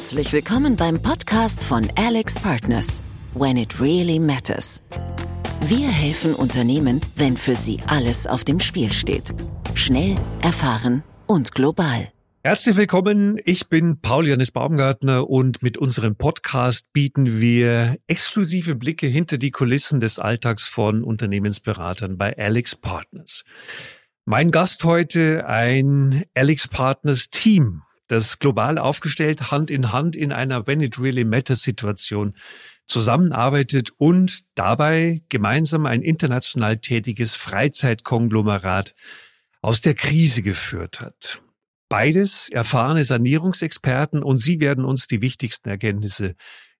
Herzlich willkommen beim Podcast von Alex Partners. When it really matters. Wir helfen Unternehmen, wenn für sie alles auf dem Spiel steht. Schnell, erfahren und global. Herzlich willkommen, ich bin Paul Janis Baumgartner und mit unserem Podcast bieten wir exklusive Blicke hinter die Kulissen des Alltags von Unternehmensberatern bei Alex Partners. Mein Gast heute ein Alex Partners Team, das global aufgestellt Hand in Hand in einer When It Really Matters Situation zusammenarbeitet und dabei gemeinsam ein international tätiges Freizeitkonglomerat aus der Krise geführt hat. Beides erfahrene Sanierungsexperten und sie werden uns die wichtigsten Erkenntnisse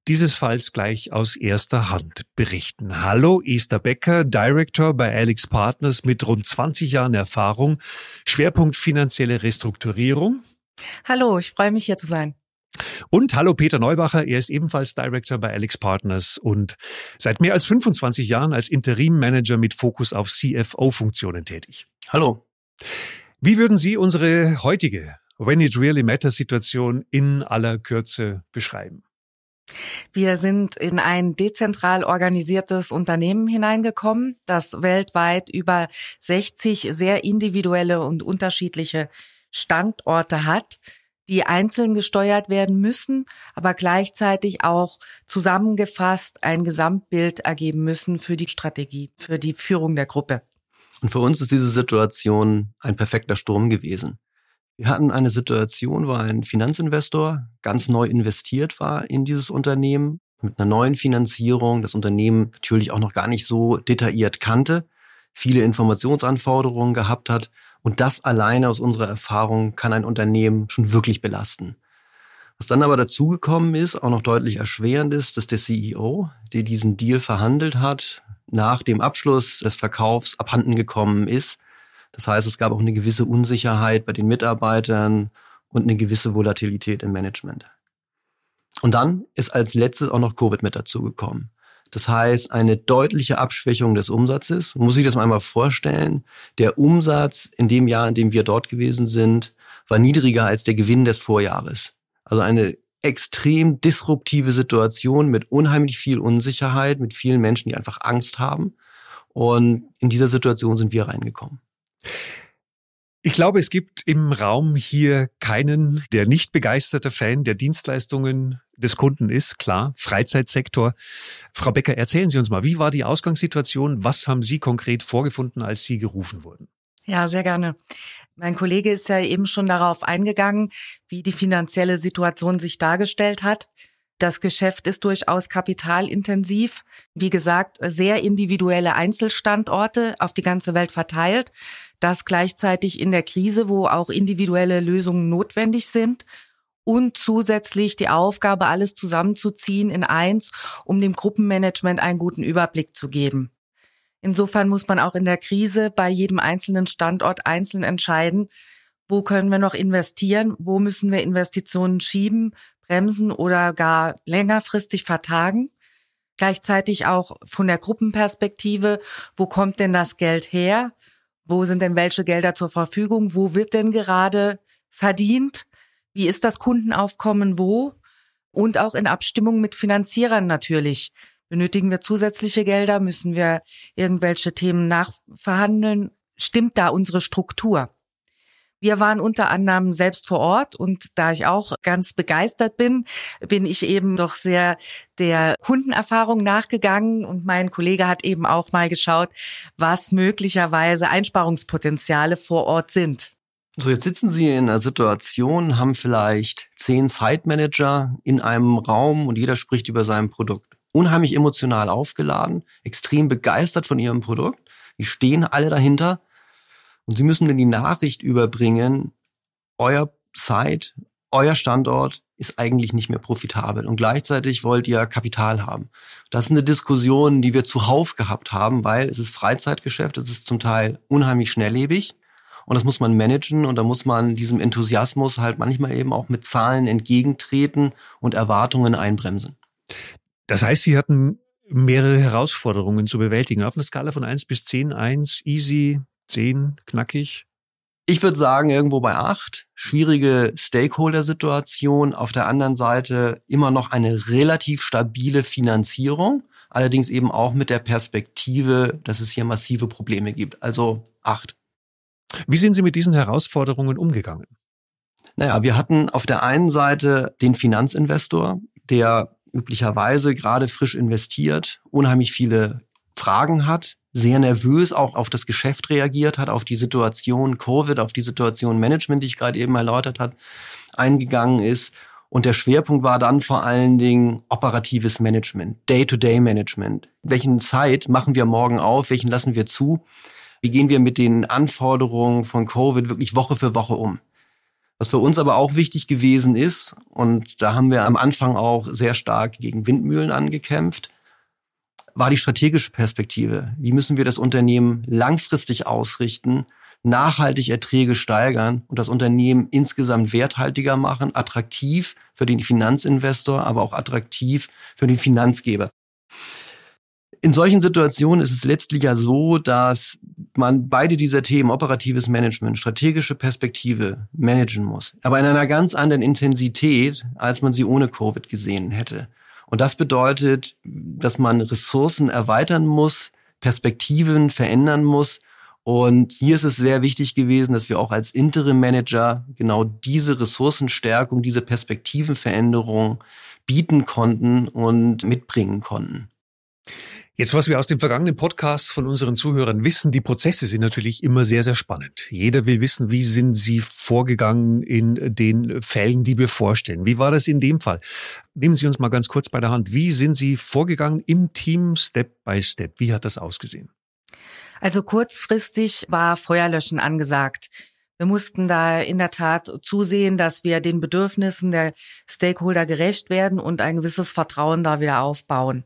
dieses Falls gleich aus erster Hand berichten. Hallo, Esther Becker, Director bei Alex Partners mit rund 20 Jahren Erfahrung, Schwerpunkt finanzielle Restrukturierung. Hallo, ich freue mich hier zu sein. Und hallo Peter Neubacher, er ist ebenfalls Director bei Alex Partners und seit mehr als 25 Jahren als Interim Manager mit Fokus auf CFO-Funktionen tätig. Hallo. Wie würden Sie unsere heutige When It Really Matters Situation in aller Kürze beschreiben? Wir sind in ein dezentral organisiertes Unternehmen hineingekommen, das weltweit über 60 sehr individuelle und unterschiedliche Standorte hat, die einzeln gesteuert werden müssen, aber gleichzeitig auch zusammengefasst ein Gesamtbild ergeben müssen für die Strategie, für die Führung der Gruppe. Und für uns ist diese Situation ein perfekter Sturm gewesen. Wir hatten eine Situation, wo ein Finanzinvestor ganz neu investiert war in dieses Unternehmen mit einer neuen Finanzierung, das Unternehmen natürlich auch noch gar nicht so detailliert kannte, viele Informationsanforderungen gehabt hat und das alleine aus unserer Erfahrung kann ein Unternehmen schon wirklich belasten. Was dann aber dazugekommen ist, auch noch deutlich erschwerend ist, dass der CEO, der diesen Deal verhandelt hat, nach dem Abschluss des Verkaufs abhanden gekommen ist. Das heißt, es gab auch eine gewisse Unsicherheit bei den Mitarbeitern und eine gewisse Volatilität im Management. Und dann ist als letztes auch noch Covid mit dazugekommen. Das heißt, eine deutliche Abschwächung des Umsatzes. Muss sich das mal einmal vorstellen. Der Umsatz in dem Jahr, in dem wir dort gewesen sind, war niedriger als der Gewinn des Vorjahres. Also eine extrem disruptive Situation mit unheimlich viel Unsicherheit, mit vielen Menschen, die einfach Angst haben. Und in dieser Situation sind wir reingekommen. Ich glaube, es gibt im Raum hier keinen, der nicht begeisterter Fan der Dienstleistungen des Kunden ist. Klar, Freizeitsektor. Frau Becker, erzählen Sie uns mal, wie war die Ausgangssituation? Was haben Sie konkret vorgefunden, als Sie gerufen wurden? Ja, sehr gerne. Mein Kollege ist ja eben schon darauf eingegangen, wie die finanzielle Situation sich dargestellt hat. Das Geschäft ist durchaus kapitalintensiv. Wie gesagt, sehr individuelle Einzelstandorte auf die ganze Welt verteilt. Das gleichzeitig in der Krise, wo auch individuelle Lösungen notwendig sind. Und zusätzlich die Aufgabe, alles zusammenzuziehen in eins, um dem Gruppenmanagement einen guten Überblick zu geben. Insofern muss man auch in der Krise bei jedem einzelnen Standort einzeln entscheiden, wo können wir noch investieren, wo müssen wir Investitionen schieben, bremsen oder gar längerfristig vertagen. Gleichzeitig auch von der Gruppenperspektive, wo kommt denn das Geld her? Wo sind denn welche Gelder zur Verfügung? Wo wird denn gerade verdient? Wie ist das Kundenaufkommen wo? Und auch in Abstimmung mit Finanzierern natürlich. Benötigen wir zusätzliche Gelder? Müssen wir irgendwelche Themen nachverhandeln? Stimmt da unsere Struktur? Wir waren unter anderem selbst vor Ort und da ich auch ganz begeistert bin, bin ich eben doch sehr der Kundenerfahrung nachgegangen und mein Kollege hat eben auch mal geschaut, was möglicherweise Einsparungspotenziale vor Ort sind. So, jetzt sitzen Sie in einer Situation, haben vielleicht zehn Site-Manager in einem Raum und jeder spricht über sein Produkt unheimlich emotional aufgeladen, extrem begeistert von ihrem Produkt. Die stehen alle dahinter und sie müssen dann die Nachricht überbringen, euer Site, euer Standort ist eigentlich nicht mehr profitabel und gleichzeitig wollt ihr Kapital haben. Das ist eine Diskussion, die wir zuhauf gehabt haben, weil es ist Freizeitgeschäft, es ist zum Teil unheimlich schnelllebig und das muss man managen und da muss man diesem Enthusiasmus halt manchmal eben auch mit Zahlen entgegentreten und Erwartungen einbremsen. Das heißt, Sie hatten mehrere Herausforderungen zu bewältigen. Auf einer Skala von eins bis zehn, eins easy, zehn knackig. Ich würde sagen, irgendwo bei acht. Schwierige Stakeholder-Situation. Auf der anderen Seite immer noch eine relativ stabile Finanzierung. Allerdings eben auch mit der Perspektive, dass es hier massive Probleme gibt. Also acht. Wie sind Sie mit diesen Herausforderungen umgegangen? Naja, wir hatten auf der einen Seite den Finanzinvestor, der üblicherweise gerade frisch investiert, unheimlich viele Fragen hat, sehr nervös auch auf das Geschäft reagiert hat, auf die Situation Covid, auf die Situation Management, die ich gerade eben erläutert hat, eingegangen ist. Und der Schwerpunkt war dann vor allen Dingen operatives Management, Day-to-Day-Management. Welchen Zeit machen wir morgen auf? Welchen lassen wir zu? Wie gehen wir mit den Anforderungen von Covid wirklich Woche für Woche um? Was für uns aber auch wichtig gewesen ist, und da haben wir am Anfang auch sehr stark gegen Windmühlen angekämpft, war die strategische Perspektive. Wie müssen wir das Unternehmen langfristig ausrichten, nachhaltig Erträge steigern und das Unternehmen insgesamt werthaltiger machen, attraktiv für den Finanzinvestor, aber auch attraktiv für den Finanzgeber. In solchen Situationen ist es letztlich ja so, dass man beide dieser Themen, operatives Management, strategische Perspektive, managen muss. Aber in einer ganz anderen Intensität, als man sie ohne Covid gesehen hätte. Und das bedeutet, dass man Ressourcen erweitern muss, Perspektiven verändern muss. Und hier ist es sehr wichtig gewesen, dass wir auch als Interim Manager genau diese Ressourcenstärkung, diese Perspektivenveränderung bieten konnten und mitbringen konnten. Jetzt, was wir aus den vergangenen Podcasts von unseren Zuhörern wissen, die Prozesse sind natürlich immer sehr, sehr spannend. Jeder will wissen, wie sind Sie vorgegangen in den Fällen, die wir vorstellen. Wie war das in dem Fall? Nehmen Sie uns mal ganz kurz bei der Hand. Wie sind Sie vorgegangen im Team Step by Step? Wie hat das ausgesehen? Also kurzfristig war Feuerlöschen angesagt. Wir mussten da in der Tat zusehen, dass wir den Bedürfnissen der Stakeholder gerecht werden und ein gewisses Vertrauen da wieder aufbauen.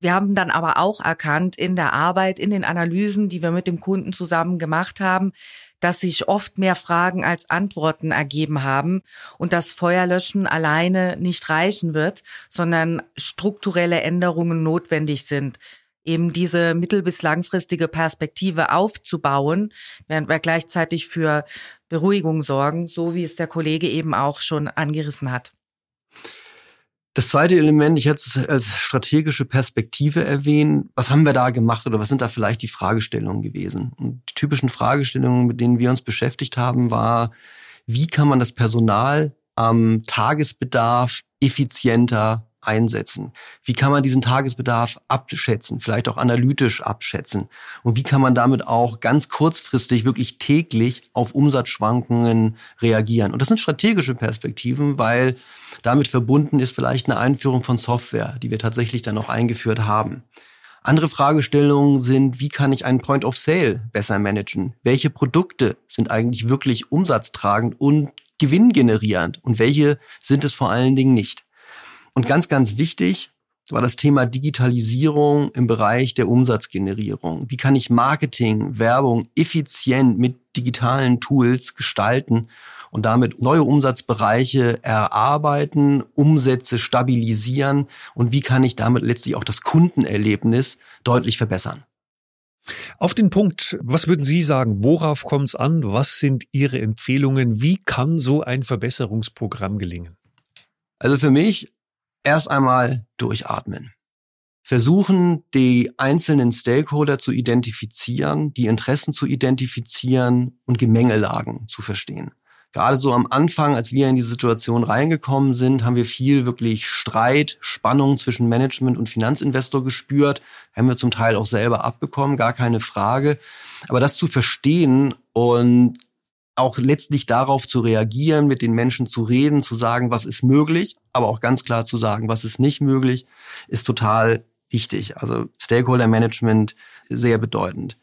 Wir haben dann aber auch erkannt in der Arbeit, in den Analysen, die wir mit dem Kunden zusammen gemacht haben, dass sich oft mehr Fragen als Antworten ergeben haben und das Feuerlöschen alleine nicht reichen wird, sondern strukturelle Änderungen notwendig sind eben diese mittel- bis langfristige Perspektive aufzubauen, während wir gleichzeitig für Beruhigung sorgen, so wie es der Kollege eben auch schon angerissen hat. Das zweite Element, ich hätte es als strategische Perspektive erwähnen. Was haben wir da gemacht oder was sind da vielleicht die Fragestellungen gewesen? Und die typischen Fragestellungen, mit denen wir uns beschäftigt haben, war, wie kann man das Personal am Tagesbedarf effizienter einsetzen? Wie kann man diesen Tagesbedarf abschätzen, vielleicht auch analytisch abschätzen? Und wie kann man damit auch ganz kurzfristig, wirklich täglich auf Umsatzschwankungen reagieren? Und das sind strategische Perspektiven, weil damit verbunden ist vielleicht eine Einführung von Software, die wir tatsächlich dann auch eingeführt haben. Andere Fragestellungen sind, wie kann ich einen Point of Sale besser managen? Welche Produkte sind eigentlich wirklich umsatztragend und gewinngenerierend und welche sind es vor allen Dingen nicht? Und ganz, ganz wichtig war das Thema Digitalisierung im Bereich der Umsatzgenerierung. Wie kann ich Marketing, Werbung effizient mit digitalen Tools gestalten und damit neue Umsatzbereiche erarbeiten, Umsätze stabilisieren und wie kann ich damit letztlich auch das Kundenerlebnis deutlich verbessern? Auf den Punkt, was würden Sie sagen? Worauf kommt es an? Was sind Ihre Empfehlungen? Wie kann so ein Verbesserungsprogramm gelingen? Also für mich erst einmal durchatmen. Versuchen, die einzelnen Stakeholder zu identifizieren, die Interessen zu identifizieren und Gemengelagen zu verstehen. Gerade so am Anfang, als wir in die Situation reingekommen sind, haben wir viel wirklich Streit, Spannung zwischen Management und Finanzinvestor gespürt. Haben wir zum Teil auch selber abbekommen, gar keine Frage. Aber das zu verstehen und auch letztlich darauf zu reagieren, mit den Menschen zu reden, zu sagen, was ist möglich, aber auch ganz klar zu sagen, was ist nicht möglich, ist total wichtig. Also Stakeholder Management sehr bedeutend.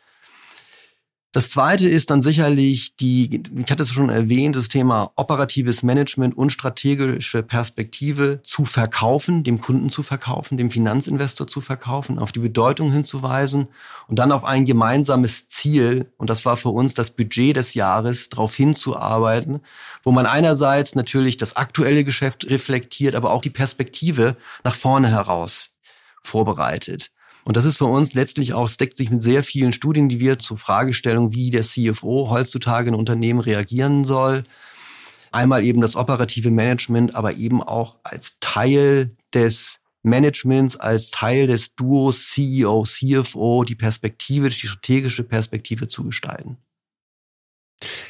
Das zweite ist dann sicherlich die, ich hatte es schon erwähnt, das Thema operatives Management und strategische Perspektive zu verkaufen, dem Kunden zu verkaufen, dem Finanzinvestor zu verkaufen, auf die Bedeutung hinzuweisen und dann auf ein gemeinsames Ziel, und das war für uns das Budget des Jahres, darauf hinzuarbeiten, wo man einerseits natürlich das aktuelle Geschäft reflektiert, aber auch die Perspektive nach vorne heraus vorbereitet. Und das ist für uns letztlich auch, es deckt sich mit sehr vielen Studien, die wir zur Fragestellung, wie der CFO heutzutage in Unternehmen reagieren soll. Einmal eben das operative Management, aber eben auch als Teil des Managements, als Teil des Duos CEO, CFO, die Perspektive, die strategische Perspektive zu gestalten.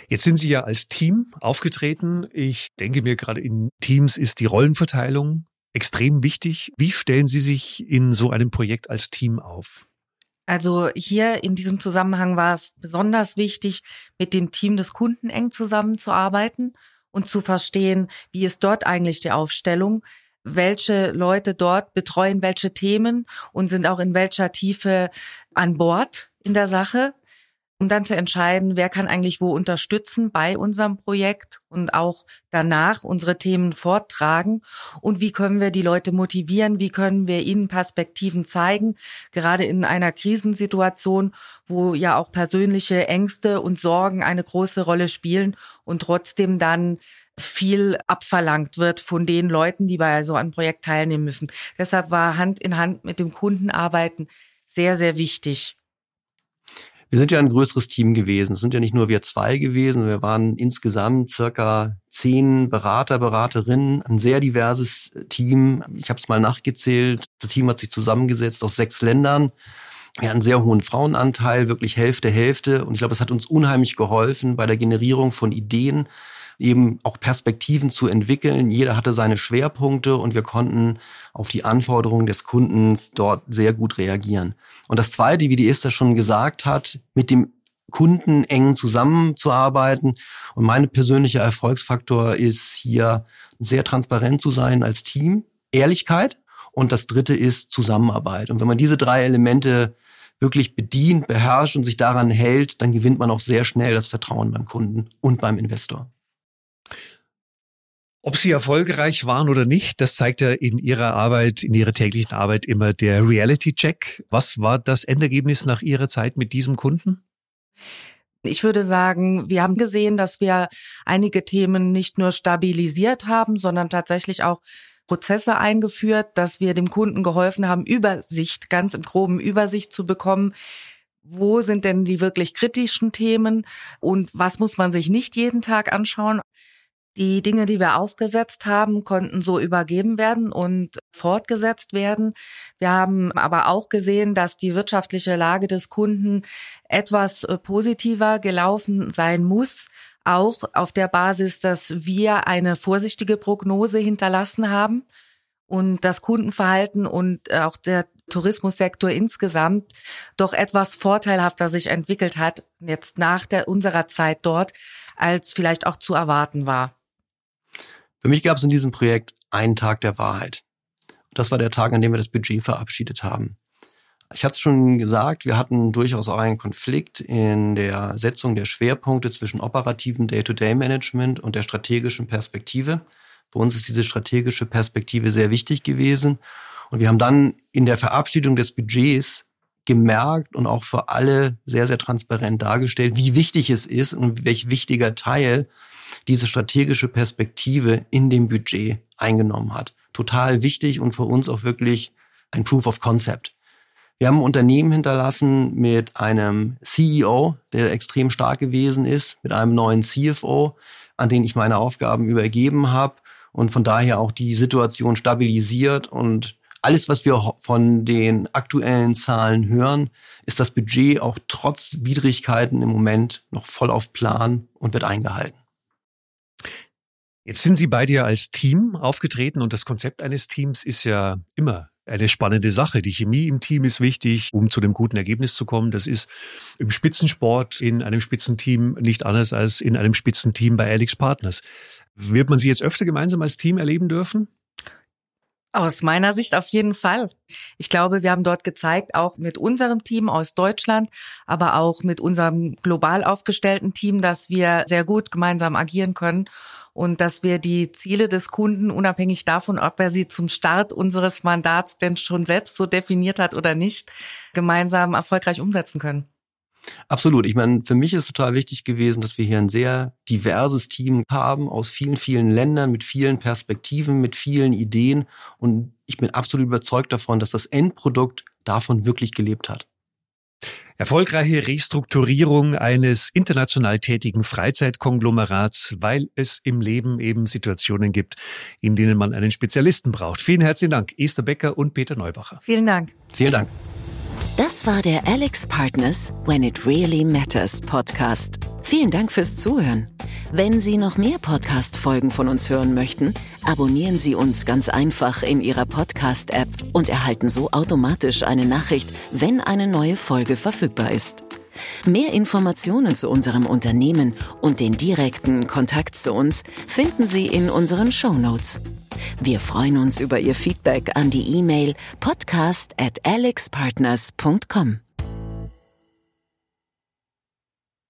Jetzt sind Sie ja als Team aufgetreten. Ich denke mir, gerade in Teams ist die Rollenverteilung extrem wichtig. Wie stellen Sie sich in so einem Projekt als Team auf? Also hier in diesem Zusammenhang war es besonders wichtig, mit dem Team des Kunden eng zusammenzuarbeiten und zu verstehen, wie ist dort eigentlich die Aufstellung, welche Leute dort betreuen welche Themen und sind auch in welcher Tiefe an Bord in der Sache um dann zu entscheiden, wer kann eigentlich wo unterstützen bei unserem Projekt und auch danach unsere Themen forttragen und wie können wir die Leute motivieren, wie können wir ihnen Perspektiven zeigen, gerade in einer Krisensituation, wo ja auch persönliche Ängste und Sorgen eine große Rolle spielen und trotzdem dann viel abverlangt wird von den Leuten, die bei so einem Projekt teilnehmen müssen. Deshalb war Hand in Hand mit dem Kunden arbeiten sehr, sehr wichtig. Wir sind ja ein größeres Team gewesen. Es sind ja nicht nur wir zwei gewesen. Wir waren insgesamt circa zehn Berater, Beraterinnen, ein sehr diverses Team. Ich habe es mal nachgezählt. Das Team hat sich zusammengesetzt aus sechs Ländern. Wir hatten einen sehr hohen Frauenanteil, wirklich Hälfte, Hälfte. Und ich glaube, es hat uns unheimlich geholfen bei der Generierung von Ideen, eben auch Perspektiven zu entwickeln. Jeder hatte seine Schwerpunkte und wir konnten auf die Anforderungen des Kundens dort sehr gut reagieren. Und das Zweite, wie die Esther schon gesagt hat, mit dem Kunden eng zusammenzuarbeiten. Und mein persönlicher Erfolgsfaktor ist hier sehr transparent zu sein als Team, Ehrlichkeit. Und das Dritte ist Zusammenarbeit. Und wenn man diese drei Elemente wirklich bedient, beherrscht und sich daran hält, dann gewinnt man auch sehr schnell das Vertrauen beim Kunden und beim Investor. Ob Sie erfolgreich waren oder nicht, das zeigt ja in Ihrer Arbeit, in Ihrer täglichen Arbeit immer der Reality-Check. Was war das Endergebnis nach Ihrer Zeit mit diesem Kunden? Ich würde sagen, wir haben gesehen, dass wir einige Themen nicht nur stabilisiert haben, sondern tatsächlich auch Prozesse eingeführt, dass wir dem Kunden geholfen haben, Übersicht, ganz im groben Übersicht zu bekommen. Wo sind denn die wirklich kritischen Themen und was muss man sich nicht jeden Tag anschauen? Die Dinge, die wir aufgesetzt haben, konnten so übergeben werden und fortgesetzt werden. Wir haben aber auch gesehen, dass die wirtschaftliche Lage des Kunden etwas äh, positiver gelaufen sein muss, auch auf der Basis, dass wir eine vorsichtige Prognose hinterlassen haben und das Kundenverhalten und äh, auch der Tourismussektor insgesamt doch etwas vorteilhafter sich entwickelt hat, jetzt nach der, unserer Zeit dort, als vielleicht auch zu erwarten war. Für mich gab es in diesem Projekt einen Tag der Wahrheit. Das war der Tag, an dem wir das Budget verabschiedet haben. Ich hatte es schon gesagt, wir hatten durchaus auch einen Konflikt in der Setzung der Schwerpunkte zwischen operativen Day-to-Day-Management und der strategischen Perspektive. Für uns ist diese strategische Perspektive sehr wichtig gewesen. Und wir haben dann in der Verabschiedung des Budgets gemerkt und auch für alle sehr, sehr transparent dargestellt, wie wichtig es ist und welch wichtiger Teil diese strategische Perspektive in dem Budget eingenommen hat. Total wichtig und für uns auch wirklich ein Proof of Concept. Wir haben ein Unternehmen hinterlassen mit einem CEO, der extrem stark gewesen ist, mit einem neuen CFO, an den ich meine Aufgaben übergeben habe und von daher auch die Situation stabilisiert und alles, was wir von den aktuellen Zahlen hören, ist das Budget auch trotz Widrigkeiten im Moment noch voll auf Plan und wird eingehalten. Jetzt sind Sie bei dir als Team aufgetreten und das Konzept eines Teams ist ja immer eine spannende Sache. Die Chemie im Team ist wichtig, um zu einem guten Ergebnis zu kommen. Das ist im Spitzensport in einem Spitzenteam nicht anders als in einem Spitzenteam bei Alex Partners. Wird man Sie jetzt öfter gemeinsam als Team erleben dürfen? Aus meiner Sicht auf jeden Fall. Ich glaube, wir haben dort gezeigt, auch mit unserem Team aus Deutschland, aber auch mit unserem global aufgestellten Team, dass wir sehr gut gemeinsam agieren können und dass wir die Ziele des Kunden, unabhängig davon, ob er sie zum Start unseres Mandats denn schon selbst so definiert hat oder nicht, gemeinsam erfolgreich umsetzen können. Absolut. Ich meine, für mich ist total wichtig gewesen, dass wir hier ein sehr diverses Team haben aus vielen, vielen Ländern mit vielen Perspektiven, mit vielen Ideen. Und ich bin absolut überzeugt davon, dass das Endprodukt davon wirklich gelebt hat. Erfolgreiche Restrukturierung eines international tätigen Freizeitkonglomerats, weil es im Leben eben Situationen gibt, in denen man einen Spezialisten braucht. Vielen herzlichen Dank, Esther Becker und Peter Neubacher. Vielen Dank. Vielen Dank. Das war der Alex Partners When It Really Matters Podcast. Vielen Dank fürs Zuhören. Wenn Sie noch mehr Podcast-Folgen von uns hören möchten, abonnieren Sie uns ganz einfach in Ihrer Podcast-App und erhalten so automatisch eine Nachricht, wenn eine neue Folge verfügbar ist. Mehr Informationen zu unserem Unternehmen und den direkten Kontakt zu uns finden Sie in unseren Show Notes. Wir freuen uns über Ihr Feedback an die E-Mail podcast at alexpartners.com.